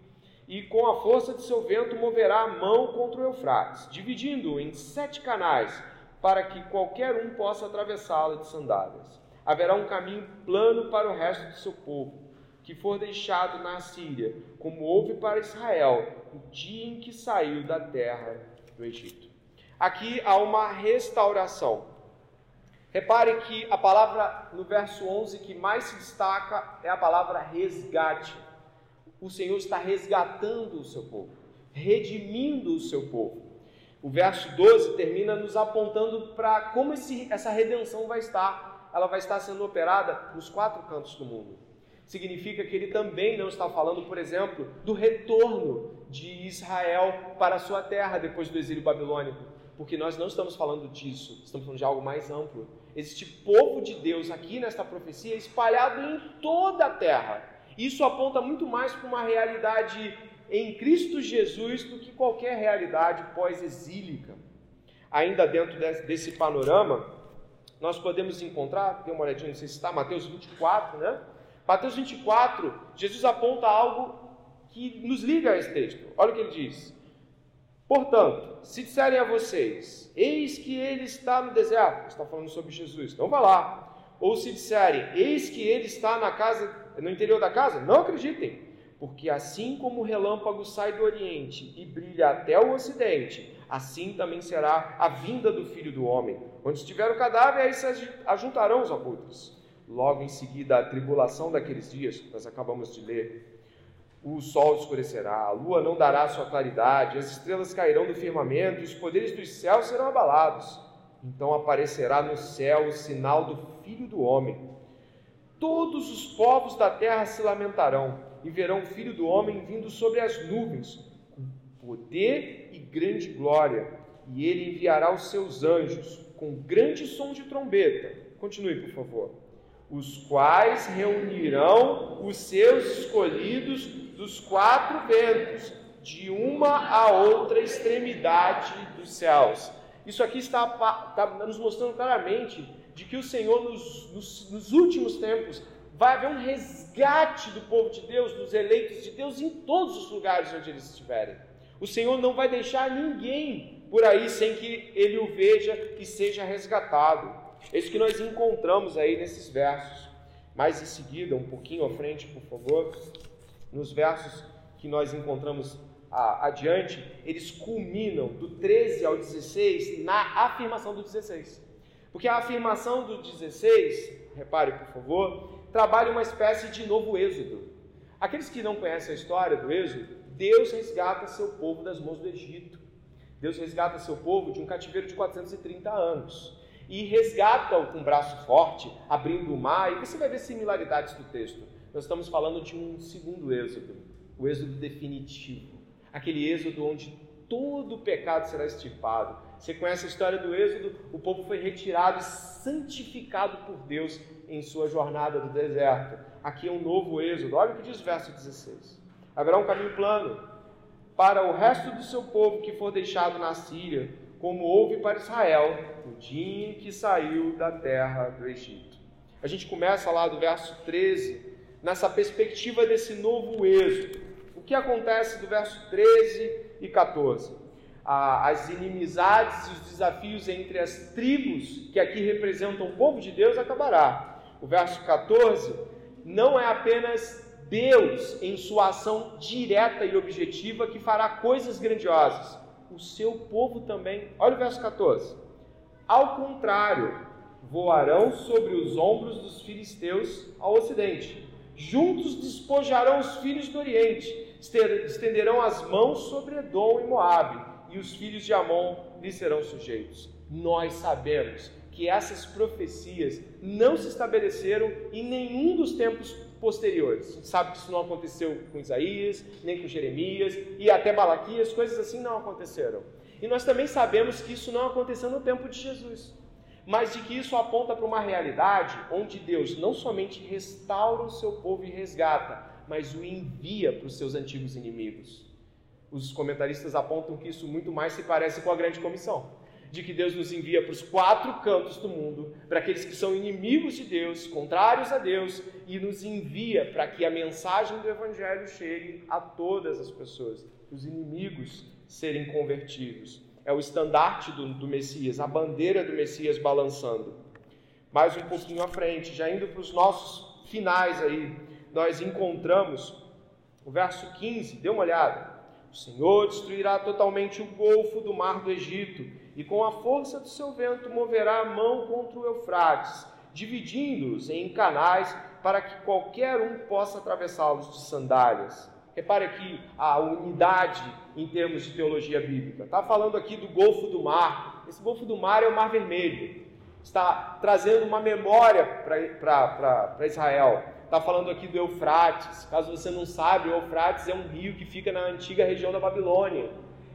e com a força de seu vento moverá a mão contra o Eufrates, dividindo-o em sete canais, para que qualquer um possa atravessá-lo de sandálias. Haverá um caminho plano para o resto do seu povo, que for deixado na Assíria, como houve para Israel, no dia em que saiu da terra do Egito. Aqui há uma restauração. Repare que a palavra no verso 11 que mais se destaca é a palavra resgate. O Senhor está resgatando o seu povo, redimindo o seu povo. O verso 12 termina nos apontando para como esse, essa redenção vai estar. Ela vai estar sendo operada nos quatro cantos do mundo. Significa que ele também não está falando, por exemplo, do retorno de Israel para a sua terra depois do exílio babilônico porque nós não estamos falando disso, estamos falando de algo mais amplo. Existe povo de Deus aqui nesta profecia espalhado em toda a terra. Isso aponta muito mais para uma realidade em Cristo Jesus do que qualquer realidade pós-exílica. Ainda dentro desse panorama, nós podemos encontrar, dê uma olhadinha, não sei se está, Mateus 24, né? Mateus 24, Jesus aponta algo que nos liga a esse texto. Olha o que ele diz. Portanto, se disserem a vocês, eis que ele está no deserto, está falando sobre Jesus, então vá lá. Ou se disserem, eis que ele está na casa, no interior da casa, não acreditem, porque assim como o relâmpago sai do oriente e brilha até o ocidente, assim também será a vinda do filho do homem. Onde estiver o cadáver, aí se ajuntarão os abutres. Logo em seguida a tribulação daqueles dias, que nós acabamos de ler, o sol escurecerá, a lua não dará sua claridade, as estrelas cairão do firmamento os poderes dos céus serão abalados. Então aparecerá no céu o sinal do Filho do Homem. Todos os povos da terra se lamentarão e verão o Filho do Homem vindo sobre as nuvens, com poder e grande glória, e ele enviará os seus anjos com grande som de trombeta. Continue, por favor. Os quais reunirão os seus escolhidos dos quatro ventos, de uma a outra extremidade dos céus. Isso aqui está, está nos mostrando claramente de que o Senhor, nos, nos, nos últimos tempos, vai haver um resgate do povo de Deus, dos eleitos de Deus, em todos os lugares onde eles estiverem. O Senhor não vai deixar ninguém por aí sem que ele o veja e seja resgatado. Isso que nós encontramos aí nesses versos. Mais em seguida, um pouquinho à frente, por favor, nos versos que nós encontramos adiante, eles culminam do 13 ao 16 na afirmação do 16. Porque a afirmação do 16, repare por favor, trabalha uma espécie de novo êxodo. Aqueles que não conhecem a história do êxodo, Deus resgata seu povo das mãos do Egito. Deus resgata seu povo de um cativeiro de 430 anos. E resgata-o com um braço forte, abrindo o mar, e você vai ver similaridades do texto. Nós estamos falando de um segundo êxodo, o êxodo definitivo. Aquele êxodo onde todo o pecado será extirpado. Você conhece a história do êxodo? O povo foi retirado e santificado por Deus em sua jornada do deserto. Aqui é um novo êxodo. Olha o que diz o verso 16. Haverá um caminho plano para o resto do seu povo que for deixado na Síria, como houve para Israel no dia em que saiu da terra do Egito. A gente começa lá do verso 13, nessa perspectiva desse novo êxodo. O que acontece do verso 13 e 14? As inimizades e os desafios entre as tribos que aqui representam o povo de Deus acabará. O verso 14 não é apenas Deus, em sua ação direta e objetiva, que fará coisas grandiosas. O seu povo também. Olha o verso 14. Ao contrário, voarão sobre os ombros dos filisteus ao ocidente. Juntos despojarão os filhos do oriente, estenderão as mãos sobre Edom e Moabe, e os filhos de Amon lhes serão sujeitos. Nós sabemos que essas profecias não se estabeleceram em nenhum dos tempos posteriores. A gente sabe que isso não aconteceu com Isaías, nem com Jeremias e até Malaquias, coisas assim não aconteceram. E nós também sabemos que isso não aconteceu no tempo de Jesus, mas de que isso aponta para uma realidade onde Deus não somente restaura o seu povo e resgata, mas o envia para os seus antigos inimigos. Os comentaristas apontam que isso muito mais se parece com a grande comissão de que Deus nos envia para os quatro cantos do mundo, para aqueles que são inimigos de Deus, contrários a Deus, e nos envia para que a mensagem do Evangelho chegue a todas as pessoas, os inimigos serem convertidos. É o estandarte do, do Messias, a bandeira do Messias balançando. Mais um pouquinho à frente, já indo para os nossos finais aí, nós encontramos o verso 15, dê uma olhada. O Senhor destruirá totalmente o golfo do mar do Egito e com a força do seu vento moverá a mão contra o Eufrates, dividindo-os em canais para que qualquer um possa atravessá-los de sandálias. Repare aqui a unidade em termos de teologia bíblica. Está falando aqui do Golfo do Mar. Esse Golfo do Mar é o Mar Vermelho. Está trazendo uma memória para Israel. Está falando aqui do Eufrates. Caso você não sabe, o Eufrates é um rio que fica na antiga região da Babilônia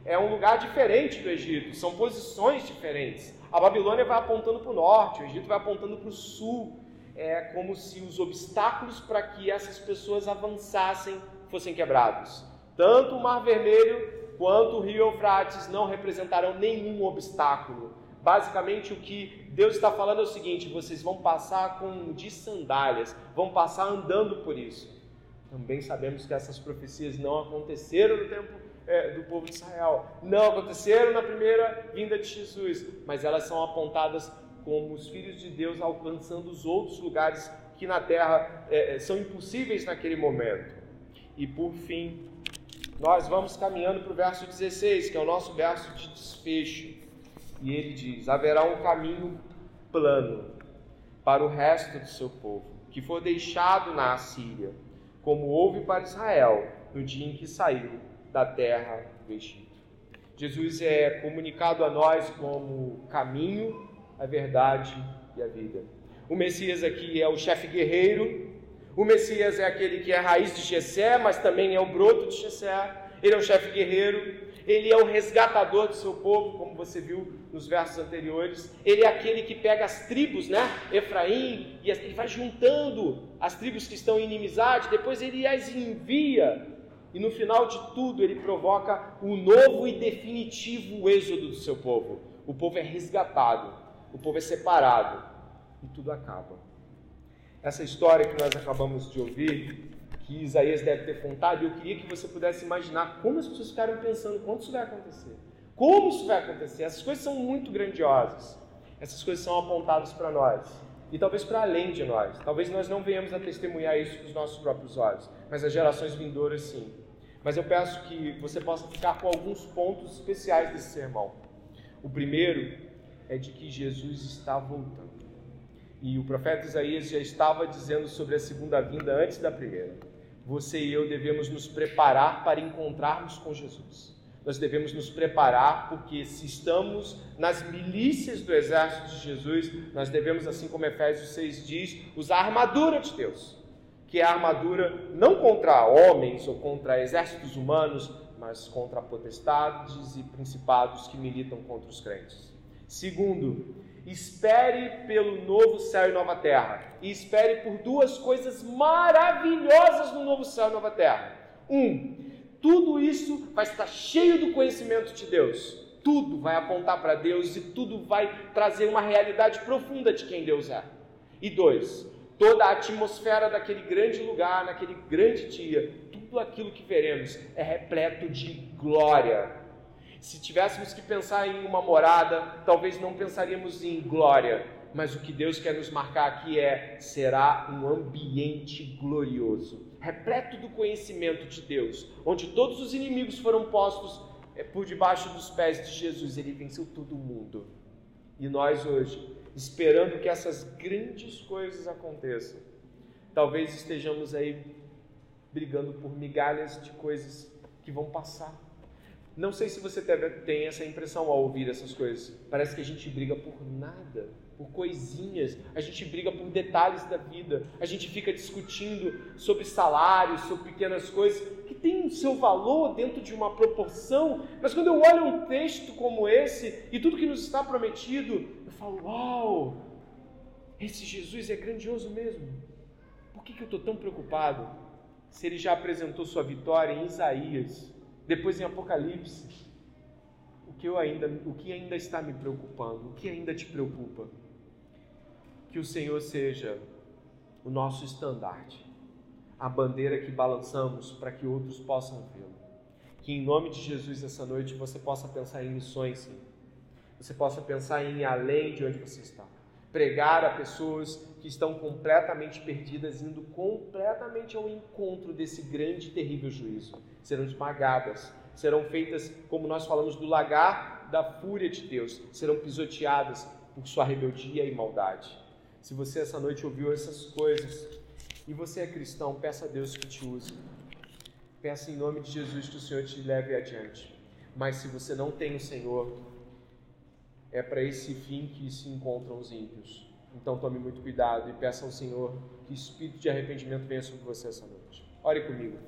é um lugar diferente do Egito, são posições diferentes. A Babilônia vai apontando para o norte, o Egito vai apontando para o sul. É como se os obstáculos para que essas pessoas avançassem fossem quebrados. Tanto o Mar Vermelho quanto o Rio Eufrates não representarão nenhum obstáculo. Basicamente, o que Deus está falando é o seguinte: vocês vão passar com de sandálias, vão passar andando por isso. Também sabemos que essas profecias não aconteceram no tempo é, do povo de Israel. Não aconteceram na primeira vinda de Jesus, mas elas são apontadas como os filhos de Deus alcançando os outros lugares que na terra é, é são impossíveis naquele momento. E por fim, nós vamos caminhando para o verso 16, que é o nosso verso de desfecho. E ele diz: haverá um caminho plano. para o resto do seu povo, que for deixado na Assíria, como houve para Israel no dia em que saiu da terra do Egito. Jesus é comunicado a nós como caminho, a verdade e a vida. O Messias aqui é o chefe guerreiro, o Messias é aquele que é a raiz de Jessé, mas também é o broto de Jessé. Ele é o chefe guerreiro, ele é o resgatador do seu povo, como você viu nos versos anteriores. Ele é aquele que pega as tribos, né? Efraim, e ele vai juntando as tribos que estão em inimizade, depois ele as envia. E no final de tudo, ele provoca o novo e definitivo êxodo do seu povo. O povo é resgatado, o povo é separado e tudo acaba. Essa história que nós acabamos de ouvir que Isaías deve ter contado, eu queria que você pudesse imaginar como as pessoas ficaram pensando quando isso vai acontecer. Como isso vai acontecer? Essas coisas são muito grandiosas. Essas coisas são apontadas para nós. E talvez para além de nós. Talvez nós não venhamos a testemunhar isso com os nossos próprios olhos, mas as gerações vindouras sim. Mas eu peço que você possa ficar com alguns pontos especiais desse sermão. O primeiro é de que Jesus está voltando. E o profeta Isaías já estava dizendo sobre a segunda vinda antes da primeira você e eu devemos nos preparar para encontrarmos com Jesus. Nós devemos nos preparar porque se estamos nas milícias do exército de Jesus, nós devemos, assim como Efésios 6 diz, usar a armadura de Deus, que é a armadura não contra homens ou contra exércitos humanos, mas contra potestades e principados que militam contra os crentes. Segundo, espere pelo novo céu e nova terra. E espere por duas coisas maravilhosas no novo céu e nova terra. Um, tudo isso vai estar cheio do conhecimento de Deus. Tudo vai apontar para Deus e tudo vai trazer uma realidade profunda de quem Deus é. E dois, toda a atmosfera daquele grande lugar, naquele grande dia, tudo aquilo que veremos é repleto de glória se tivéssemos que pensar em uma morada, talvez não pensaríamos em glória, mas o que Deus quer nos marcar aqui é: será um ambiente glorioso, repleto do conhecimento de Deus, onde todos os inimigos foram postos é, por debaixo dos pés de Jesus. Ele venceu todo mundo. E nós hoje, esperando que essas grandes coisas aconteçam, talvez estejamos aí brigando por migalhas de coisas que vão passar. Não sei se você tem essa impressão ao ouvir essas coisas. Parece que a gente briga por nada, por coisinhas, a gente briga por detalhes da vida, a gente fica discutindo sobre salários, sobre pequenas coisas que têm o seu valor dentro de uma proporção, mas quando eu olho um texto como esse e tudo que nos está prometido, eu falo: Uau, esse Jesus é grandioso mesmo. Por que, que eu estou tão preocupado se ele já apresentou sua vitória em Isaías? Depois em Apocalipse, o que eu ainda, o que ainda está me preocupando? O que ainda te preocupa? Que o Senhor seja o nosso estandarte, a bandeira que balançamos para que outros possam vê-lo. Que em nome de Jesus essa noite você possa pensar em missões. Você possa pensar em ir além de onde você está. Pregar a pessoas que estão completamente perdidas, indo completamente ao encontro desse grande e terrível juízo serão esmagadas, serão feitas, como nós falamos, do lagar da fúria de Deus, serão pisoteadas por sua rebeldia e maldade. Se você essa noite ouviu essas coisas e você é cristão, peça a Deus que te use. Peça em nome de Jesus que o Senhor te leve adiante. Mas se você não tem o Senhor, é para esse fim que se encontram os ímpios. Então tome muito cuidado e peça ao Senhor que espírito de arrependimento venha sobre você essa noite. Ore comigo.